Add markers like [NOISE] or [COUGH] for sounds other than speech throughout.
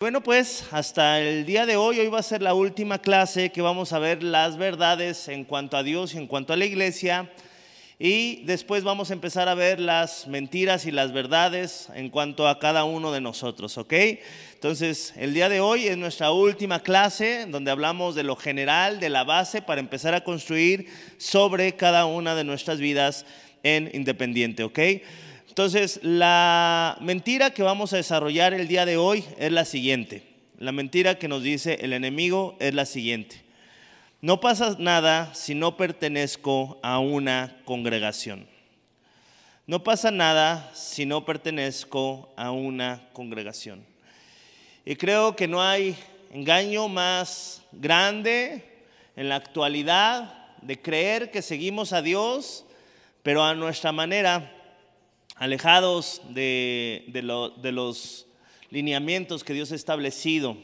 Bueno, pues hasta el día de hoy, hoy va a ser la última clase que vamos a ver las verdades en cuanto a Dios y en cuanto a la iglesia. Y después vamos a empezar a ver las mentiras y las verdades en cuanto a cada uno de nosotros, ¿ok? Entonces, el día de hoy es nuestra última clase donde hablamos de lo general, de la base, para empezar a construir sobre cada una de nuestras vidas en Independiente, ¿ok? Entonces, la mentira que vamos a desarrollar el día de hoy es la siguiente. La mentira que nos dice el enemigo es la siguiente. No pasa nada si no pertenezco a una congregación. No pasa nada si no pertenezco a una congregación. Y creo que no hay engaño más grande en la actualidad de creer que seguimos a Dios, pero a nuestra manera alejados de, los lineamientos que Dios ha establecido.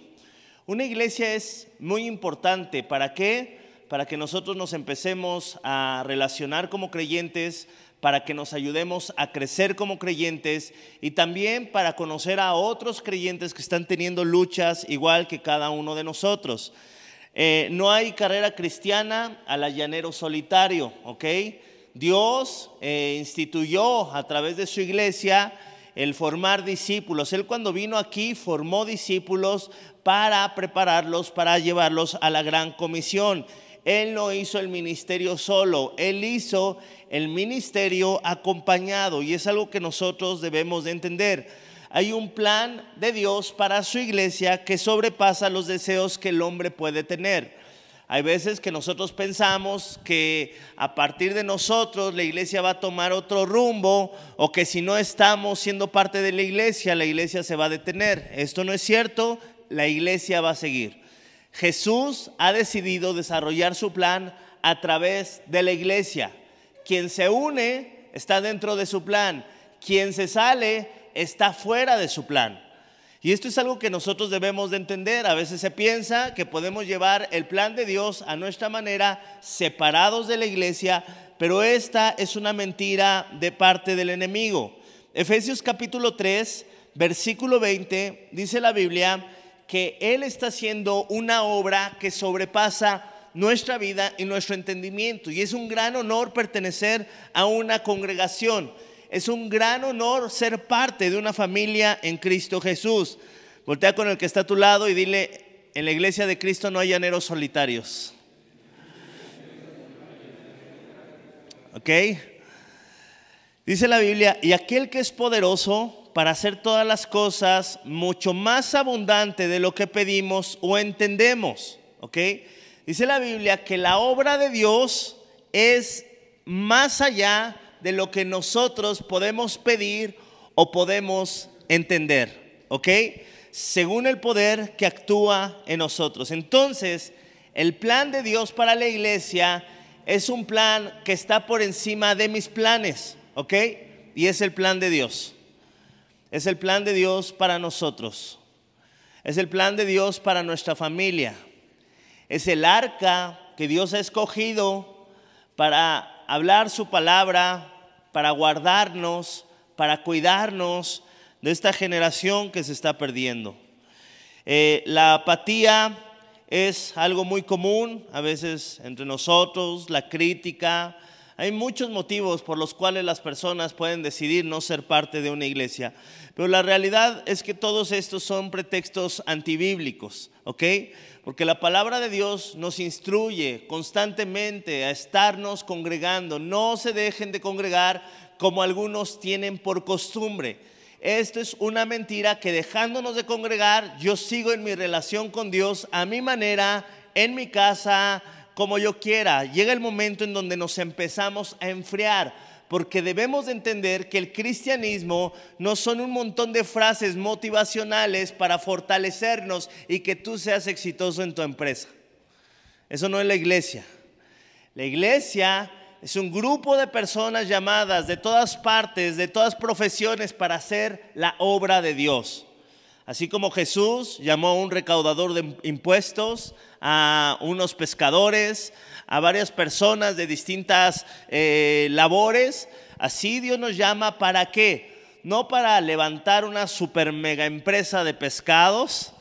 Una iglesia es muy importante. ¿Para qué? Para que nosotros nos empecemos a relacionar como creyentes, para que nos ayudemos a crecer como creyentes y también para conocer a otros creyentes que están teniendo luchas igual que cada uno de nosotros. Eh, no hay carrera cristiana a la llanero solitario, ¿ok? Dios eh, instituyó a través de su iglesia el formar discípulos. Él cuando vino aquí formó discípulos para prepararlos, para llevarlos a la gran comisión. Él no hizo el ministerio solo, él hizo el ministerio acompañado y es algo que nosotros debemos de entender. Hay un plan de Dios para su iglesia que sobrepasa los deseos que el hombre puede tener. Hay veces que nosotros pensamos que a partir de nosotros la iglesia va a tomar otro rumbo o que si no estamos siendo parte de la iglesia, la iglesia se va a detener. Esto no es cierto, la iglesia va a seguir. Jesús ha decidido desarrollar su plan a través de la iglesia. Quien se une está dentro de su plan. Quien se sale está fuera de su plan. Y esto es algo que nosotros debemos de entender. A veces se piensa que podemos llevar el plan de Dios a nuestra manera, separados de la iglesia, pero esta es una mentira de parte del enemigo. Efesios capítulo 3, versículo 20, dice la Biblia que Él está haciendo una obra que sobrepasa nuestra vida y nuestro entendimiento. Y es un gran honor pertenecer a una congregación es un gran honor ser parte de una familia en Cristo Jesús. Voltea con el que está a tu lado y dile, en la iglesia de Cristo no hay llaneros solitarios. ¿Ok? Dice la Biblia, y aquel que es poderoso para hacer todas las cosas mucho más abundante de lo que pedimos o entendemos. ¿Ok? Dice la Biblia que la obra de Dios es más allá de lo que nosotros podemos pedir o podemos entender, ¿ok? Según el poder que actúa en nosotros. Entonces, el plan de Dios para la iglesia es un plan que está por encima de mis planes, ¿ok? Y es el plan de Dios. Es el plan de Dios para nosotros. Es el plan de Dios para nuestra familia. Es el arca que Dios ha escogido para hablar su palabra, para guardarnos, para cuidarnos de esta generación que se está perdiendo. Eh, la apatía es algo muy común a veces entre nosotros, la crítica. Hay muchos motivos por los cuales las personas pueden decidir no ser parte de una iglesia, pero la realidad es que todos estos son pretextos antibíblicos, ¿ok? Porque la palabra de Dios nos instruye constantemente a estarnos congregando. No se dejen de congregar como algunos tienen por costumbre. Esto es una mentira que dejándonos de congregar, yo sigo en mi relación con Dios a mi manera, en mi casa, como yo quiera. Llega el momento en donde nos empezamos a enfriar porque debemos de entender que el cristianismo no son un montón de frases motivacionales para fortalecernos y que tú seas exitoso en tu empresa. Eso no es la iglesia. La iglesia es un grupo de personas llamadas de todas partes, de todas profesiones para hacer la obra de Dios. Así como Jesús llamó a un recaudador de impuestos, a unos pescadores, a varias personas de distintas eh, labores. Así Dios nos llama para qué? No para levantar una super mega empresa de pescados,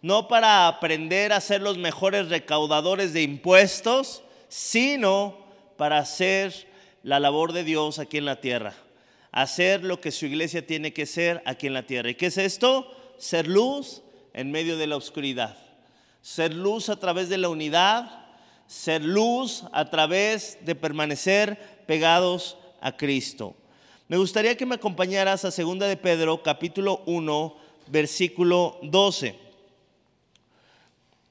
no para aprender a ser los mejores recaudadores de impuestos, sino para hacer la labor de Dios aquí en la tierra, hacer lo que su iglesia tiene que ser aquí en la tierra. ¿Y qué es esto? Ser luz en medio de la oscuridad, ser luz a través de la unidad, ser luz a través de permanecer pegados a Cristo. Me gustaría que me acompañaras a 2 de Pedro capítulo 1 versículo 12.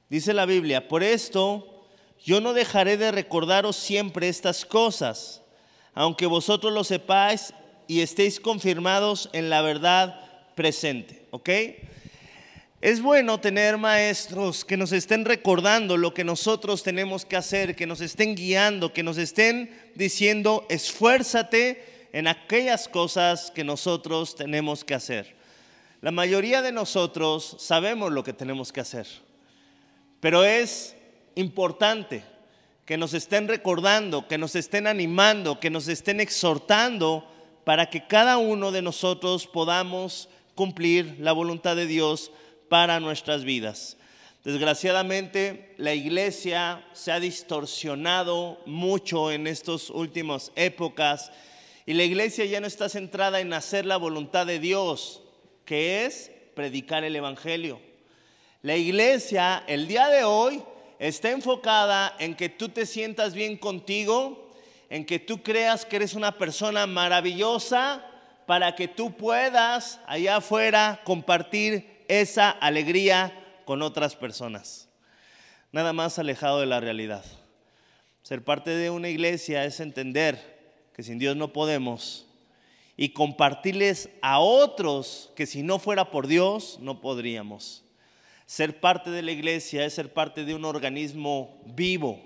Dice la Biblia, por esto yo no dejaré de recordaros siempre estas cosas, aunque vosotros lo sepáis y estéis confirmados en la verdad presente. ¿Ok? Es bueno tener maestros que nos estén recordando lo que nosotros tenemos que hacer, que nos estén guiando, que nos estén diciendo, esfuérzate en aquellas cosas que nosotros tenemos que hacer. La mayoría de nosotros sabemos lo que tenemos que hacer, pero es importante que nos estén recordando, que nos estén animando, que nos estén exhortando para que cada uno de nosotros podamos cumplir la voluntad de Dios para nuestras vidas. Desgraciadamente, la iglesia se ha distorsionado mucho en estas últimas épocas y la iglesia ya no está centrada en hacer la voluntad de Dios, que es predicar el Evangelio. La iglesia el día de hoy está enfocada en que tú te sientas bien contigo, en que tú creas que eres una persona maravillosa para que tú puedas allá afuera compartir esa alegría con otras personas. Nada más alejado de la realidad. Ser parte de una iglesia es entender que sin Dios no podemos y compartirles a otros que si no fuera por Dios no podríamos. Ser parte de la iglesia es ser parte de un organismo vivo,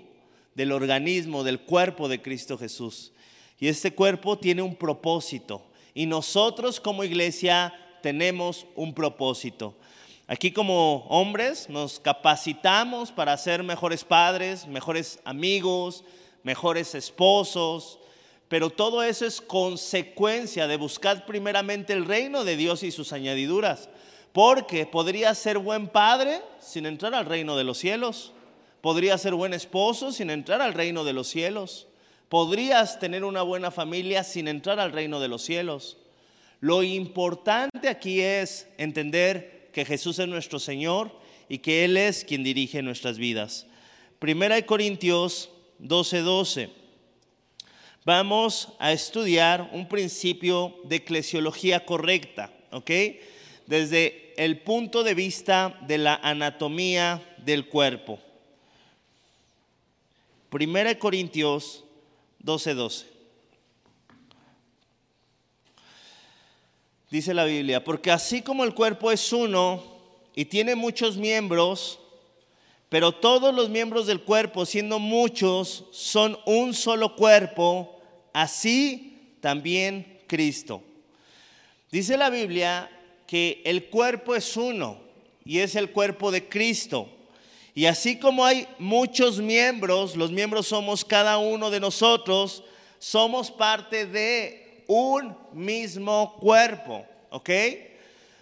del organismo, del cuerpo de Cristo Jesús. Y este cuerpo tiene un propósito. Y nosotros como iglesia tenemos un propósito. Aquí como hombres nos capacitamos para ser mejores padres, mejores amigos, mejores esposos, pero todo eso es consecuencia de buscar primeramente el reino de Dios y sus añadiduras. Porque podría ser buen padre sin entrar al reino de los cielos. Podría ser buen esposo sin entrar al reino de los cielos. Podrías tener una buena familia sin entrar al reino de los cielos. Lo importante aquí es entender que Jesús es nuestro Señor y que Él es quien dirige nuestras vidas. Primera de Corintios 12:12. 12. Vamos a estudiar un principio de eclesiología correcta, ¿ok? Desde el punto de vista de la anatomía del cuerpo. Primera de Corintios 12:12. 12. dice la Biblia, porque así como el cuerpo es uno y tiene muchos miembros, pero todos los miembros del cuerpo, siendo muchos, son un solo cuerpo, así también Cristo. Dice la Biblia que el cuerpo es uno y es el cuerpo de Cristo. Y así como hay muchos miembros, los miembros somos cada uno de nosotros, somos parte de un mismo cuerpo, ¿ok?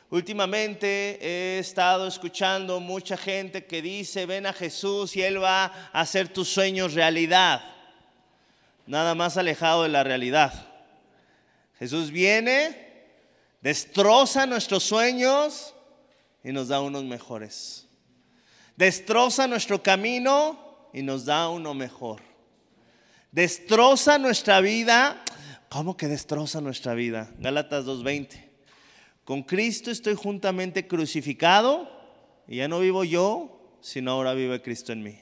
Últimamente he estado escuchando mucha gente que dice, ven a Jesús y Él va a hacer tus sueños realidad. Nada más alejado de la realidad. Jesús viene, destroza nuestros sueños y nos da unos mejores. Destroza nuestro camino y nos da uno mejor. Destroza nuestra vida ¿Cómo que destroza nuestra vida? Gálatas 2.20. Con Cristo estoy juntamente crucificado y ya no vivo yo, sino ahora vive Cristo en mí.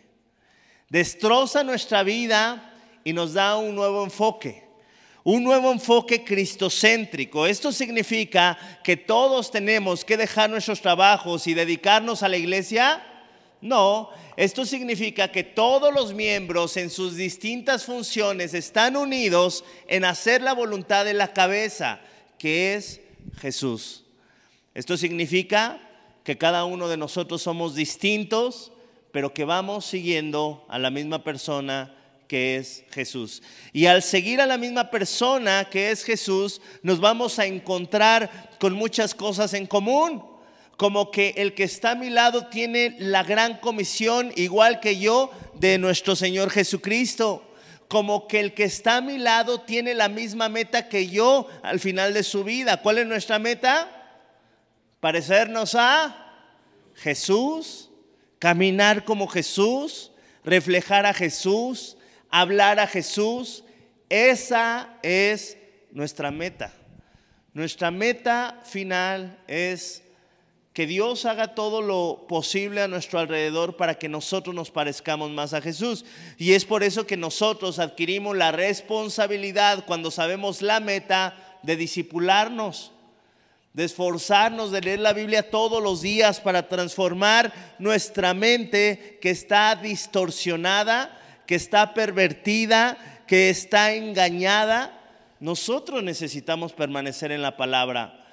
Destroza nuestra vida y nos da un nuevo enfoque. Un nuevo enfoque cristocéntrico. Esto significa que todos tenemos que dejar nuestros trabajos y dedicarnos a la iglesia no, esto significa que todos los miembros en sus distintas funciones están unidos en hacer la voluntad de la cabeza, que es Jesús. Esto significa que cada uno de nosotros somos distintos, pero que vamos siguiendo a la misma persona que es Jesús. Y al seguir a la misma persona que es Jesús, nos vamos a encontrar con muchas cosas en común como que el que está a mi lado tiene la gran comisión, igual que yo, de nuestro Señor Jesucristo. Como que el que está a mi lado tiene la misma meta que yo al final de su vida. ¿Cuál es nuestra meta? Parecernos a Jesús, caminar como Jesús, reflejar a Jesús, hablar a Jesús. Esa es nuestra meta. Nuestra meta final es que Dios haga todo lo posible a nuestro alrededor para que nosotros nos parezcamos más a Jesús. Y es por eso que nosotros adquirimos la responsabilidad cuando sabemos la meta de disipularnos, de esforzarnos, de leer la Biblia todos los días para transformar nuestra mente que está distorsionada, que está pervertida, que está engañada. Nosotros necesitamos permanecer en la palabra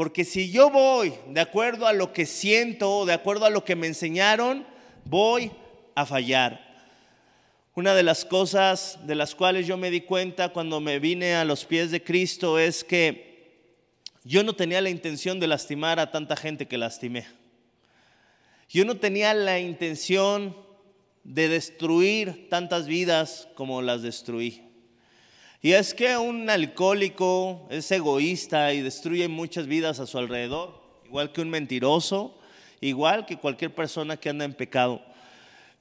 porque si yo voy de acuerdo a lo que siento, de acuerdo a lo que me enseñaron, voy a fallar. Una de las cosas de las cuales yo me di cuenta cuando me vine a los pies de Cristo es que yo no tenía la intención de lastimar a tanta gente que lastimé. Yo no tenía la intención de destruir tantas vidas como las destruí. Y es que un alcohólico es egoísta y destruye muchas vidas a su alrededor, igual que un mentiroso, igual que cualquier persona que anda en pecado.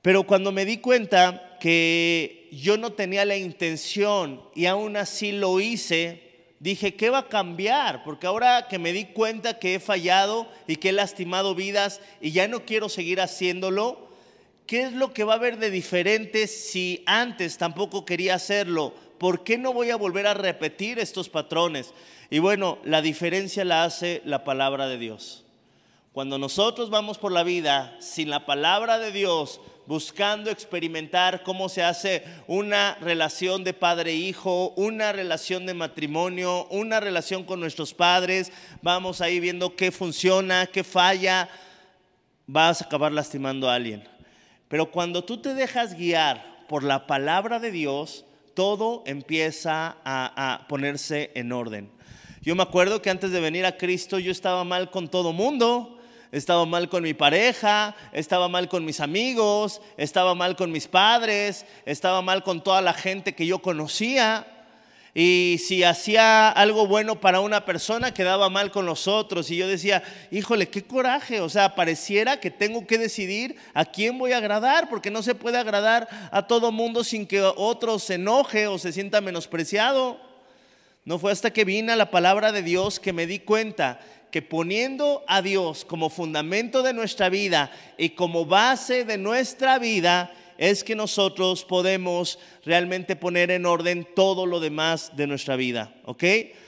Pero cuando me di cuenta que yo no tenía la intención y aún así lo hice, dije, ¿qué va a cambiar? Porque ahora que me di cuenta que he fallado y que he lastimado vidas y ya no quiero seguir haciéndolo, ¿qué es lo que va a haber de diferente si antes tampoco quería hacerlo? ¿Por qué no voy a volver a repetir estos patrones? Y bueno, la diferencia la hace la palabra de Dios. Cuando nosotros vamos por la vida sin la palabra de Dios, buscando experimentar cómo se hace una relación de padre-hijo, una relación de matrimonio, una relación con nuestros padres, vamos ahí viendo qué funciona, qué falla, vas a acabar lastimando a alguien. Pero cuando tú te dejas guiar por la palabra de Dios, todo empieza a, ponerse en orden. Yo me acuerdo que antes de venir a Cristo yo estaba mal con todo mundo, estaba mal con mi pareja, estaba mal con mis amigos, estaba mal con mis padres, estaba mal con toda la gente que yo conocía. Y si hacía algo bueno para una persona, quedaba mal con los otros. Y yo decía, híjole, qué coraje. O sea, pareciera que tengo que decidir a quién voy a agradar, porque no se puede agradar a todo mundo sin que otro se enoje o se sienta menospreciado. No fue hasta que vine a la palabra de Dios que me di cuenta que poniendo a Dios como fundamento de nuestra vida y como base de nuestra vida, es que nosotros podemos realmente poner en orden todo lo demás de nuestra vida, ¿ok?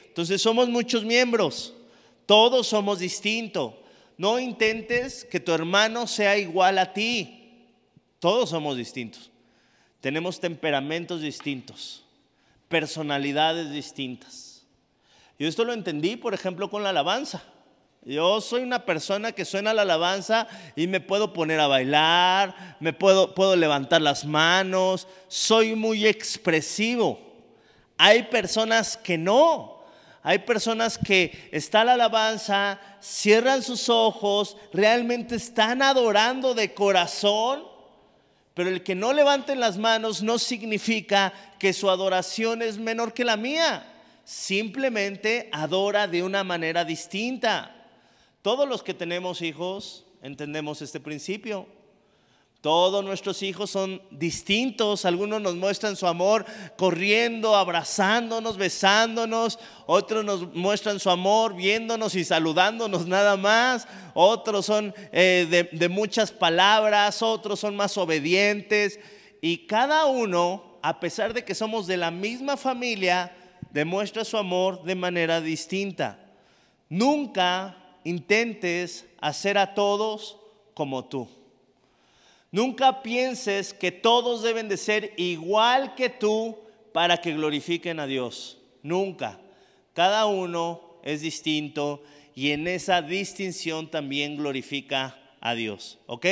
Entonces somos muchos miembros, todos somos distintos. No intentes que tu hermano sea igual a ti, todos somos distintos. Tenemos temperamentos distintos, personalidades distintas. Yo esto lo entendí, por ejemplo, con la alabanza. Yo soy una persona que suena la alabanza y me puedo poner a bailar, me puedo, puedo levantar las manos, soy muy expresivo. Hay personas que no, hay personas que está la alabanza, cierran sus ojos, realmente están adorando de corazón, pero el que no levanten las manos no significa que su adoración es menor que la mía, simplemente adora de una manera distinta. Todos los que tenemos hijos entendemos este principio. Todos nuestros hijos son distintos. Algunos nos muestran su amor corriendo, abrazándonos, besándonos. Otros nos muestran su amor viéndonos y saludándonos nada más. Otros son eh, de, de muchas palabras. Otros son más obedientes. Y cada uno, a pesar de que somos de la misma familia, demuestra su amor de manera distinta. Nunca intentes hacer a todos como tú. Nunca pienses que todos deben de ser igual que tú para que glorifiquen a Dios. Nunca. Cada uno es distinto y en esa distinción también glorifica a Dios. ¿Ok?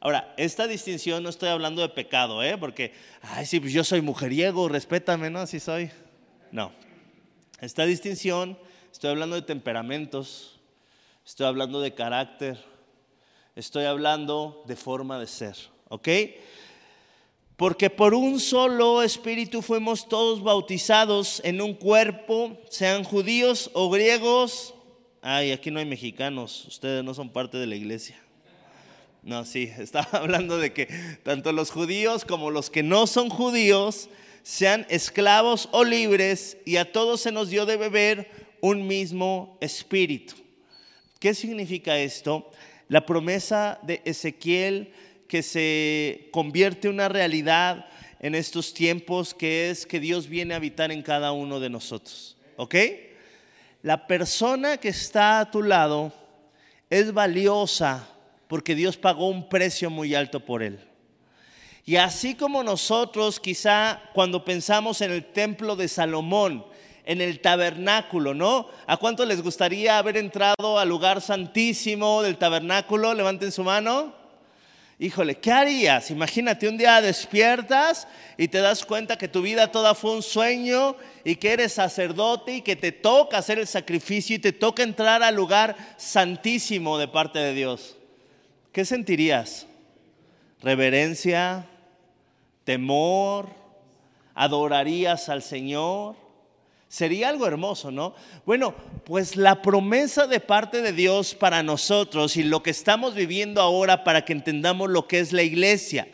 Ahora, esta distinción no estoy hablando de pecado, ¿eh? Porque, ay, sí, pues yo soy mujeriego, respétame, ¿no? Así soy. No. Esta distinción, estoy hablando de temperamentos, estoy hablando de carácter, estoy hablando de forma de ser, ¿ok? Porque por un solo espíritu fuimos todos bautizados en un cuerpo, sean judíos o griegos. Ay, aquí no hay mexicanos, ustedes no son parte de la iglesia. No, sí, [LAUGHS] estaba hablando de que tanto los judíos como los que no son judíos sean esclavos o libres y a todos se nos dio de beber un mismo espíritu. ¿Qué significa esto? La promesa de Ezequiel que se convierte en una realidad en estos tiempos, que es que Dios viene a habitar en cada uno de nosotros. ¿Ok? La persona que está a tu lado es valiosa porque Dios pagó un precio muy alto por él. Y así como nosotros quizá cuando pensamos en el templo de Salomón, en el tabernáculo, ¿no? ¿A cuánto les gustaría haber entrado al lugar santísimo del tabernáculo? Levanten su mano. Híjole, ¿qué harías? Imagínate un día despiertas y te das cuenta que tu vida toda fue un sueño y que eres sacerdote y que te toca hacer el sacrificio y te toca entrar al lugar santísimo de parte de Dios. ¿Qué sentirías? ¿Reverencia? ¿Temor? ¿Adorarías al Señor? Sería algo hermoso, ¿no? Bueno, pues la promesa de parte de Dios para nosotros y lo que estamos viviendo ahora para que entendamos lo que es la iglesia.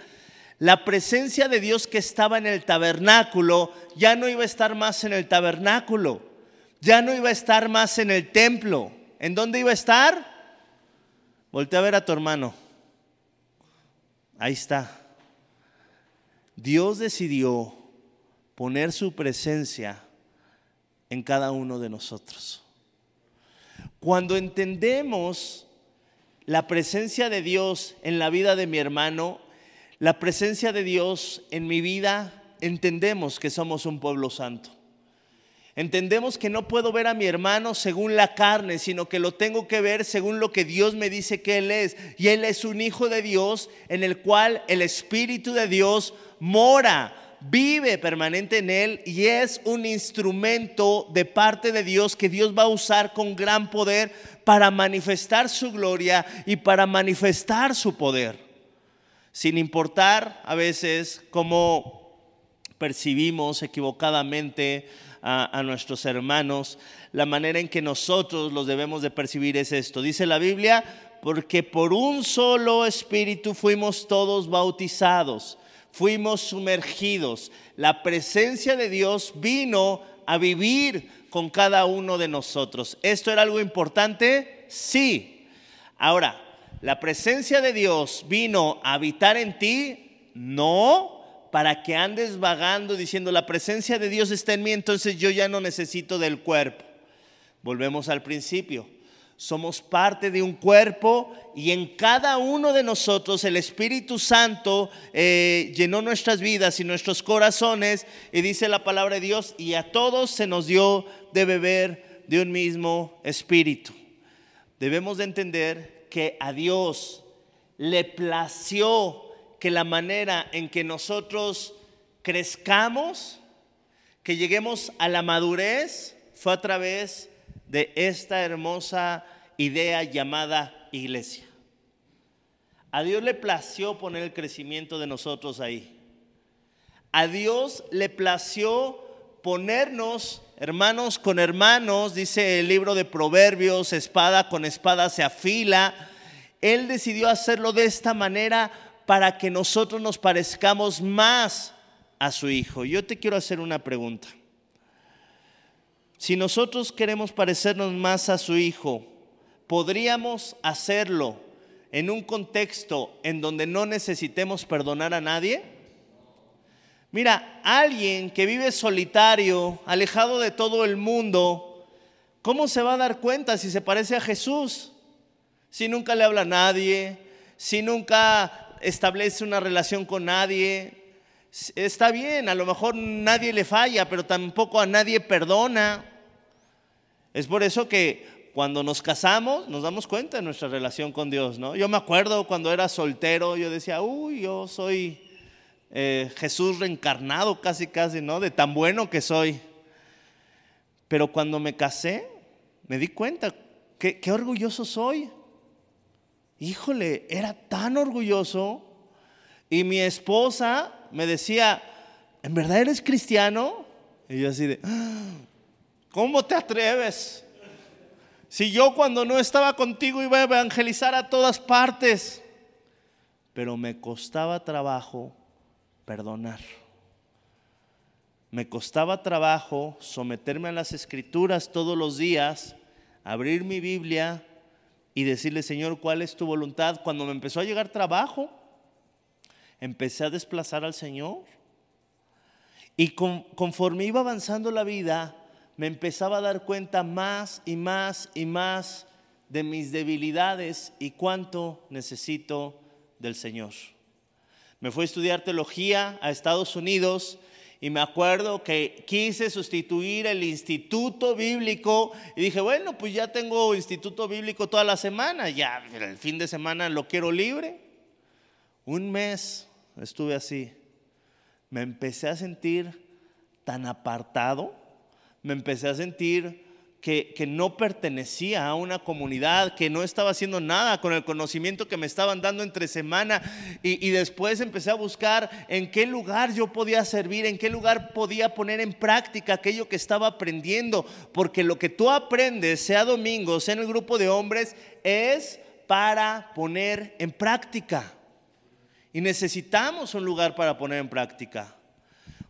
La presencia de Dios que estaba en el tabernáculo ya no iba a estar más en el tabernáculo, ya no iba a estar más en el templo. ¿En dónde iba a estar? Voltea a ver a tu hermano. Ahí está. Dios decidió poner su presencia en cada uno de nosotros. Cuando entendemos la presencia de Dios en la vida de mi hermano, la presencia de Dios en mi vida, entendemos que somos un pueblo santo. Entendemos que no puedo ver a mi hermano según la carne, sino que lo tengo que ver según lo que Dios me dice que Él es. Y Él es un hijo de Dios en el cual el Espíritu de Dios mora vive permanente en él y es un instrumento de parte de Dios que Dios va a usar con gran poder para manifestar su gloria y para manifestar su poder. Sin importar a veces cómo percibimos equivocadamente a, nuestros hermanos, la manera en que nosotros los debemos de percibir es esto. Dice la Biblia, porque por un solo espíritu fuimos todos bautizados fuimos sumergidos. La presencia de Dios vino a vivir con cada uno de nosotros. ¿Esto era algo importante? Sí. Ahora, ¿la presencia de Dios vino a habitar en ti? No, para que andes vagando diciendo, la presencia de Dios está en mí, entonces yo ya no necesito del cuerpo. Volvemos al principio somos parte de un cuerpo y en cada uno de nosotros el Espíritu Santo eh, llenó nuestras vidas y nuestros corazones y dice la palabra de Dios y a todos se nos dio de beber de un mismo Espíritu. Debemos de entender que a Dios le plació que la manera en que nosotros crezcamos, que lleguemos a la madurez, fue a través de esta hermosa idea llamada iglesia. A Dios le plació poner el crecimiento de nosotros ahí. A Dios le plació ponernos hermanos con hermanos, dice el libro de Proverbios, espada con espada se afila. Él decidió hacerlo de esta manera para que nosotros nos parezcamos más a su Hijo. Yo te quiero hacer una pregunta. Si nosotros queremos parecernos más a su Hijo, ¿podríamos hacerlo en un contexto en donde no necesitemos perdonar a nadie? Mira, alguien que vive solitario, alejado de todo el mundo, ¿cómo se va a dar cuenta si se parece a Jesús? Si nunca le habla a nadie, si nunca establece una relación con nadie. Está bien, a lo mejor nadie le falla, pero tampoco a nadie perdona. Es por eso que cuando nos casamos nos damos cuenta de nuestra relación con Dios, ¿no? Yo me acuerdo cuando era soltero, yo decía, uy, yo soy eh, Jesús reencarnado casi, casi, ¿no? De tan bueno que soy. Pero cuando me casé, me di cuenta qué, qué orgulloso soy. Híjole, era tan orgulloso. Y mi esposa me decía, ¿en verdad eres cristiano? Y yo así de, "Ah, ¿cómo te atreves? Si yo cuando no estaba contigo iba a evangelizar a todas partes. Pero me costaba trabajo perdonar. Me costaba trabajo someterme a las escrituras todos los días, abrir mi Biblia y decirle, Señor, ¿cuál es tu voluntad? Cuando me empezó a llegar trabajo, empecé a desplazar al Señor. Y con- conforme iba avanzando la vida, me empezaba a dar cuenta más y más y más de mis debilidades y cuánto necesito del Señor. Me fui a estudiar teología a Estados Unidos y me acuerdo que quise sustituir el instituto bíblico y dije, bueno, pues ya tengo instituto bíblico toda la semana, ya el fin de semana lo quiero libre. Un mes estuve así. Me empecé a sentir tan apartado, me empecé a sentir que, que no pertenecía a una comunidad, que no estaba haciendo nada con el conocimiento que me estaban dando entre semana. Y, y después empecé a buscar en qué lugar yo podía servir, en qué lugar podía poner en práctica aquello que estaba aprendiendo. Porque lo que tú aprendes, sea domingo, sea en el grupo de hombres, es para poner en práctica. Y necesitamos un lugar para poner en práctica.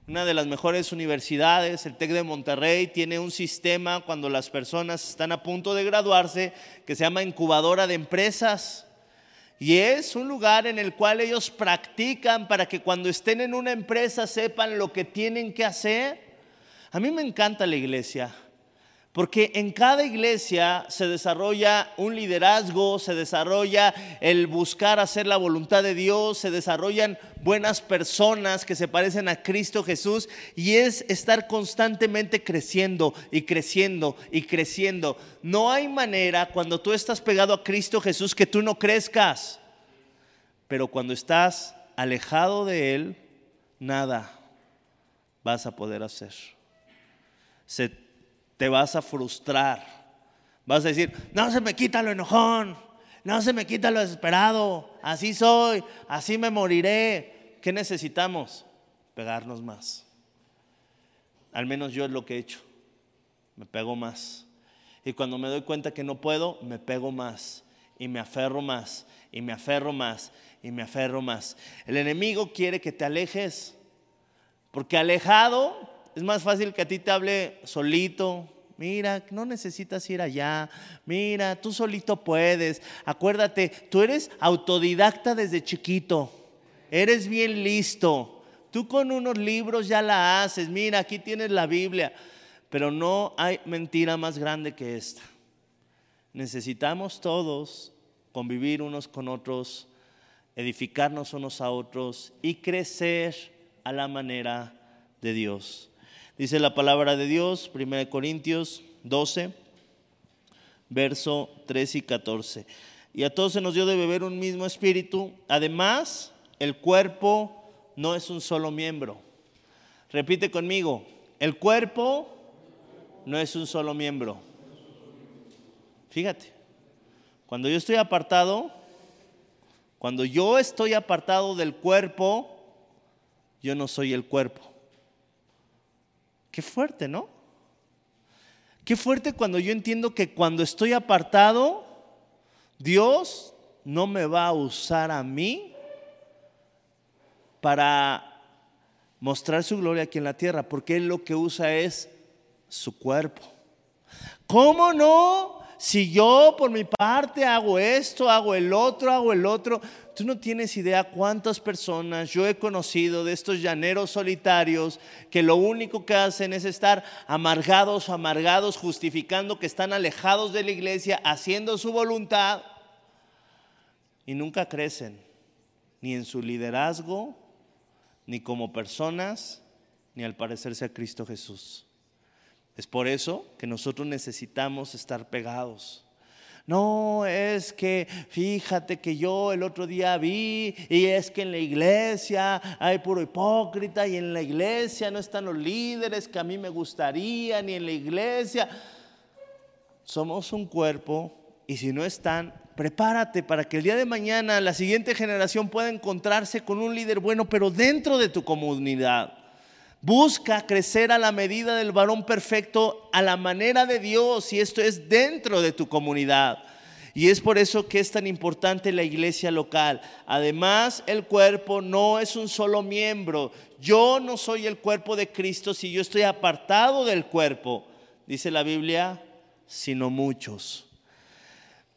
Una de las mejores universidades, el TEC de Monterrey, tiene un sistema cuando las personas están a punto de graduarse que se llama incubadora de empresas. Y es un lugar en el cual ellos practican para que cuando estén en una empresa sepan lo que tienen que hacer. A mí me encanta la iglesia. Porque en cada iglesia se desarrolla un liderazgo, se desarrolla el buscar hacer la voluntad de Dios, se desarrollan buenas personas que se parecen a Cristo Jesús y es estar constantemente creciendo y creciendo y creciendo. No hay manera cuando tú estás pegado a Cristo Jesús que tú no crezcas, pero cuando estás alejado de Él, nada vas a poder hacer. Se te vas a frustrar. Vas a decir, no se me quita lo enojón, no se me quita lo desesperado, así soy, así me moriré. ¿Qué necesitamos? Pegarnos más. Al menos yo es lo que he hecho. Me pego más. Y cuando me doy cuenta que no puedo, me pego más. Y me aferro más. Y me aferro más. Y me aferro más. El enemigo quiere que te alejes. Porque alejado es más fácil que a ti te hable solito. Mira, no necesitas ir allá. Mira, tú solito puedes. Acuérdate, tú eres autodidacta desde chiquito. Eres bien listo. Tú con unos libros ya la haces. Mira, aquí tienes la Biblia. Pero no hay mentira más grande que esta. Necesitamos todos convivir unos con otros, edificarnos unos a otros y crecer a la manera de Dios. Dice la palabra de Dios, 1 Corintios 12, verso 13 y 14. Y a todos se nos dio de beber un mismo espíritu. Además, el cuerpo no es un solo miembro. Repite conmigo, el cuerpo no es un solo miembro. Fíjate, cuando yo estoy apartado, cuando yo estoy apartado del cuerpo, yo no soy el cuerpo. Qué fuerte, ¿no? Qué fuerte cuando yo entiendo que cuando estoy apartado, Dios no me va a usar a mí para mostrar su gloria aquí en la tierra, porque Él lo que usa es su cuerpo. ¿Cómo no? Si yo por mi parte hago esto, hago el otro, hago el otro, tú no tienes idea cuántas personas yo he conocido de estos llaneros solitarios que lo único que hacen es estar amargados amargados, justificando que están alejados de la iglesia, haciendo su voluntad y nunca crecen, ni en su liderazgo, ni como personas, ni al parecerse a Cristo Jesús. Es por eso que nosotros necesitamos estar pegados. No, es que fíjate que yo el otro día vi y es que en la iglesia hay puro hipócrita y en la iglesia no están los líderes que a mí me gustaría, ni en la iglesia. Somos un cuerpo y si no están, prepárate para que el día de mañana la siguiente generación pueda encontrarse con un líder bueno, pero dentro de tu comunidad. Busca crecer a la medida del varón perfecto, a la manera de Dios, y esto es dentro de tu comunidad. Y es por eso que es tan importante la iglesia local. Además, el cuerpo no es un solo miembro. Yo no soy el cuerpo de Cristo si yo estoy apartado del cuerpo, dice la Biblia, sino muchos.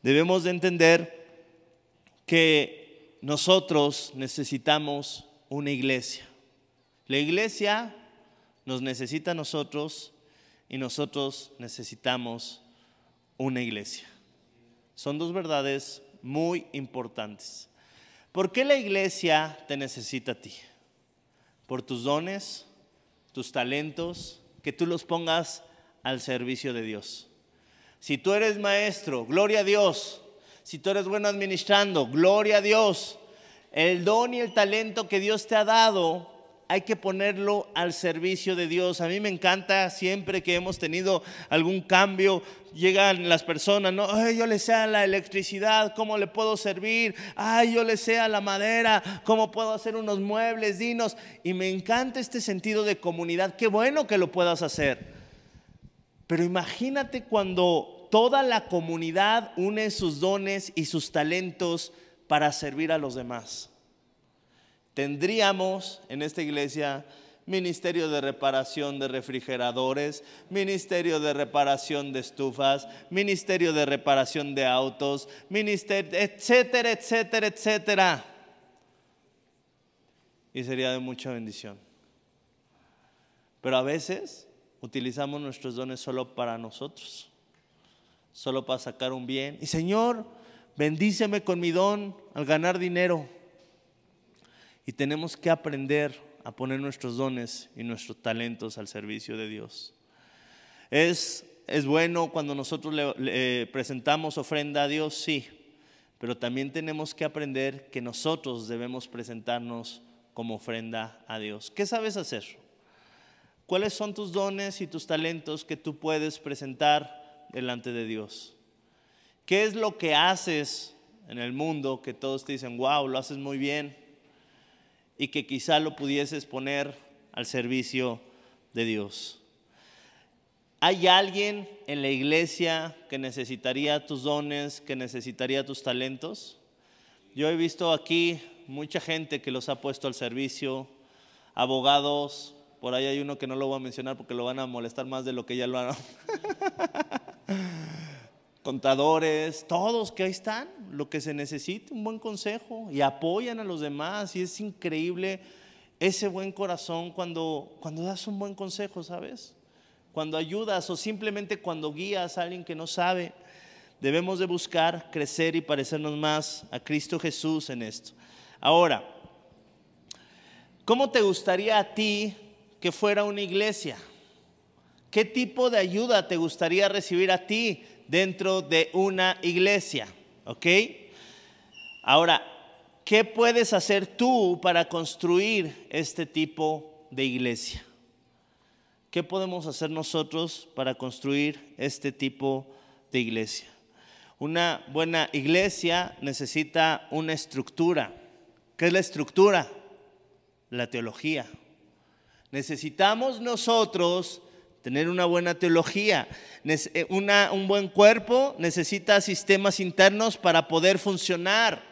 Debemos de entender que nosotros necesitamos una iglesia. La iglesia nos necesita a nosotros y nosotros necesitamos una iglesia. Son dos verdades muy importantes. ¿Por qué la iglesia te necesita a ti? Por tus dones, tus talentos, que tú los pongas al servicio de Dios. Si tú eres maestro, gloria a Dios. Si tú eres bueno administrando, gloria a Dios. El don y el talento que Dios te ha dado, hay que ponerlo al servicio de Dios. A mí me encanta siempre que hemos tenido algún cambio, llegan las personas, no, Ay, yo le sé a la electricidad, ¿cómo le puedo servir? Ay, yo le sé a la madera, ¿cómo puedo hacer unos muebles, dinos? Y me encanta este sentido de comunidad. Qué bueno que lo puedas hacer. Pero imagínate cuando toda la comunidad une sus dones y sus talentos para servir a los demás. Tendríamos en esta iglesia ministerio de reparación de refrigeradores, ministerio de reparación de estufas, ministerio de reparación de autos, ministerio, etcétera, etcétera, etcétera. Y sería de mucha bendición. Pero a veces utilizamos nuestros dones solo para nosotros, solo para sacar un bien. Y Señor, bendíceme con mi don al ganar dinero. Y tenemos que aprender a poner nuestros dones y nuestros talentos al servicio de Dios. Es, es bueno cuando nosotros le presentamos ofrenda a Dios, sí, pero también tenemos que aprender que nosotros debemos presentarnos como ofrenda a Dios. ¿Qué sabes hacer? ¿Cuáles son tus dones y tus talentos que tú puedes presentar delante de Dios? ¿Qué es lo que haces en el mundo que todos te dicen, wow, lo haces muy bien? Y que quizá lo pudieses poner al servicio de Dios. ¿Hay alguien en la iglesia que necesitaría tus dones, que necesitaría tus talentos? Yo he visto aquí mucha gente que los ha puesto al servicio, abogados, por ahí hay uno que no lo voy a mencionar porque lo van a molestar más de lo que ya lo han. [LAUGHS] Contadores, todos que ahí están, lo que se necesite, un buen consejo y apoyan a los demás y es increíble ese buen corazón cuando, cuando das un buen consejo, ¿sabes? Cuando ayudas o simplemente cuando guías a alguien que no sabe. Debemos de buscar crecer y parecernos más a Cristo Jesús en esto. Ahora, ¿cómo te gustaría a ti que fuera una iglesia? ¿Qué tipo de ayuda te gustaría recibir a ti dentro de una iglesia? ¿Ok? Ahora, ¿qué puedes hacer tú para construir este tipo de iglesia? ¿Qué podemos hacer nosotros para construir este tipo de iglesia? Una buena iglesia necesita una estructura. ¿Qué es la estructura? La teología. Necesitamos nosotros tener una buena teología. Eh, un buen cuerpo necesita sistemas internos para poder funcionar.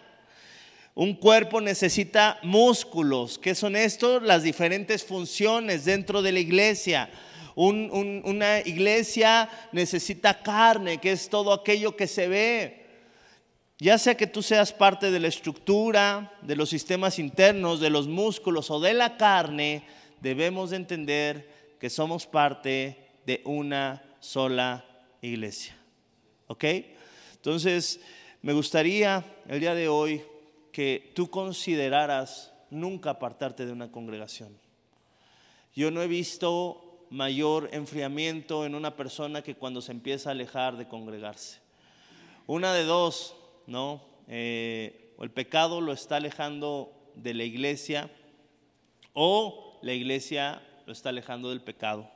Un cuerpo necesita músculos. ¿Qué son estos? Las diferentes funciones dentro de la iglesia. una iglesia necesita carne, que es todo aquello que se ve. Ya sea que tú seas parte de la estructura, de los sistemas internos, de los músculos o de la carne, debemos de entender que somos parte de una sola iglesia. ¿Ok? Entonces, me gustaría el día de hoy que tú consideraras nunca apartarte de una congregación. Yo no he visto mayor enfriamiento en una persona que cuando se empieza a alejar de congregarse. Una de dos, ¿no? Eh, el pecado lo está alejando de la iglesia o la iglesia lo está alejando del pecado.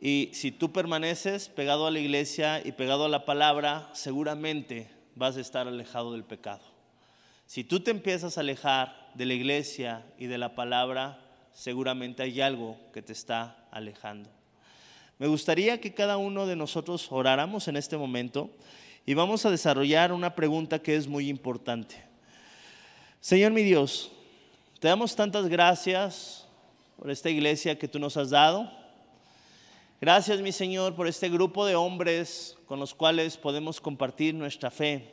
Y si tú permaneces pegado a la iglesia y pegado a la palabra, seguramente vas a estar alejado del pecado. Si tú te empiezas a alejar de la iglesia y de la palabra, seguramente hay algo que te está alejando. Me gustaría que cada uno de nosotros oráramos en este momento y vamos a desarrollar una pregunta que es muy importante. Señor mi Dios, te damos tantas gracias por esta iglesia que tú nos has dado. Gracias mi Señor por este grupo de hombres con los cuales podemos compartir nuestra fe.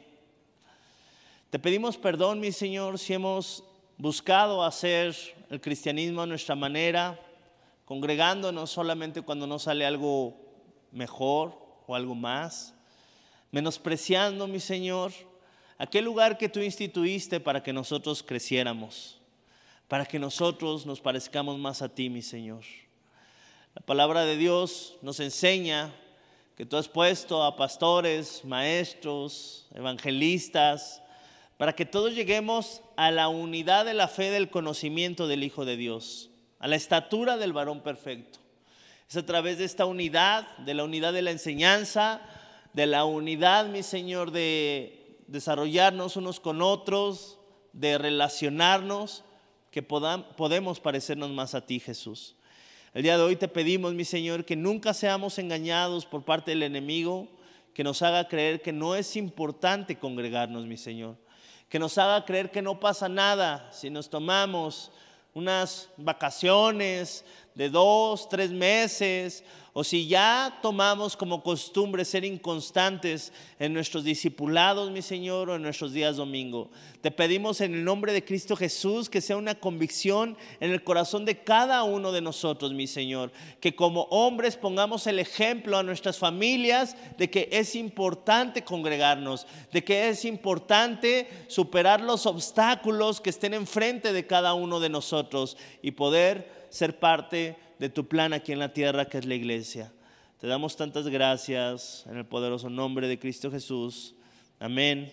Te pedimos perdón mi Señor si hemos buscado hacer el cristianismo a nuestra manera, congregándonos solamente cuando nos sale algo mejor o algo más, menospreciando, mi Señor, aquel lugar que tú instituiste para que nosotros creciéramos, para que nosotros nos parezcamos más a ti, mi Señor. La palabra de Dios nos enseña que tú has puesto a pastores, maestros, evangelistas, para que todos lleguemos a la unidad de la fe del conocimiento del Hijo de Dios, a la estatura del varón perfecto. Es a través de esta unidad, de la unidad de la enseñanza, de la unidad, mi Señor, de desarrollarnos unos con otros, de relacionarnos, que podemos parecernos más a ti, Jesús. El día de hoy te pedimos, mi Señor, que nunca seamos engañados por parte del enemigo, que nos haga creer que no es importante congregarnos, mi Señor que nos haga creer que no pasa nada si nos tomamos unas vacaciones de dos, tres meses o si ya tomamos como costumbre ser inconstantes en nuestros discipulados, mi Señor, o en nuestros días domingo. Te pedimos en el nombre de Cristo Jesús que sea una convicción en el corazón de cada uno de nosotros, mi Señor. Que como hombres pongamos el ejemplo a nuestras familias de que es importante congregarnos, de que es importante superar los obstáculos que estén enfrente de cada uno de nosotros y poder ser parte de tu plan aquí en la tierra que es la iglesia. Te damos tantas gracias en el poderoso nombre de Cristo Jesús. Amén.